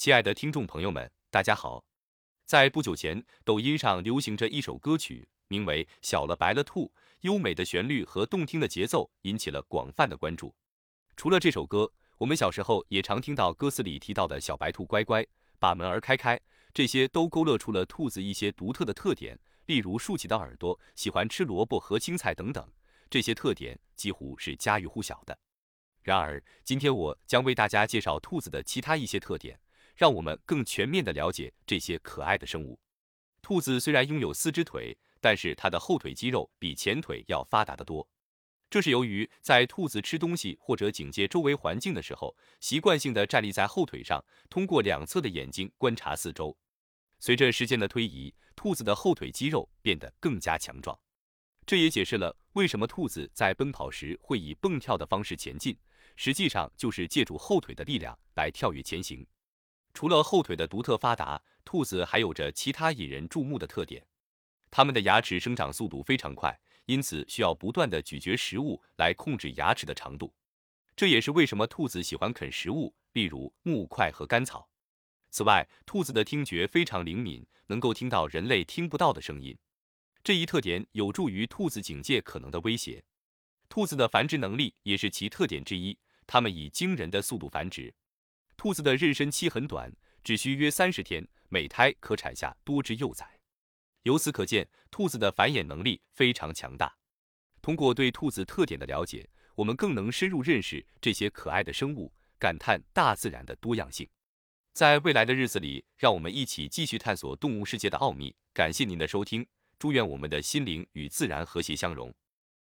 亲爱的听众朋友们，大家好。在不久前，抖音上流行着一首歌曲，名为《小了白了兔》，优美的旋律和动听的节奏引起了广泛的关注。除了这首歌，我们小时候也常听到歌词里提到的“小白兔乖乖，把门儿开开”，这些都勾勒出了兔子一些独特的特点，例如竖起的耳朵、喜欢吃萝卜和青菜等等。这些特点几乎是家喻户晓的。然而，今天我将为大家介绍兔子的其他一些特点。让我们更全面地了解这些可爱的生物。兔子虽然拥有四只腿，但是它的后腿肌肉比前腿要发达得多。这是由于在兔子吃东西或者警戒周围环境的时候，习惯性地站立在后腿上，通过两侧的眼睛观察四周。随着时间的推移，兔子的后腿肌肉变得更加强壮。这也解释了为什么兔子在奔跑时会以蹦跳的方式前进，实际上就是借助后腿的力量来跳跃前行。除了后腿的独特发达，兔子还有着其他引人注目的特点。它们的牙齿生长速度非常快，因此需要不断的咀嚼食物来控制牙齿的长度。这也是为什么兔子喜欢啃食物，例如木块和干草。此外，兔子的听觉非常灵敏，能够听到人类听不到的声音。这一特点有助于兔子警戒可能的威胁。兔子的繁殖能力也是其特点之一，它们以惊人的速度繁殖。兔子的妊娠期很短，只需约三十天，每胎可产下多只幼崽。由此可见，兔子的繁衍能力非常强大。通过对兔子特点的了解，我们更能深入认识这些可爱的生物，感叹大自然的多样性。在未来的日子里，让我们一起继续探索动物世界的奥秘。感谢您的收听，祝愿我们的心灵与自然和谐相融。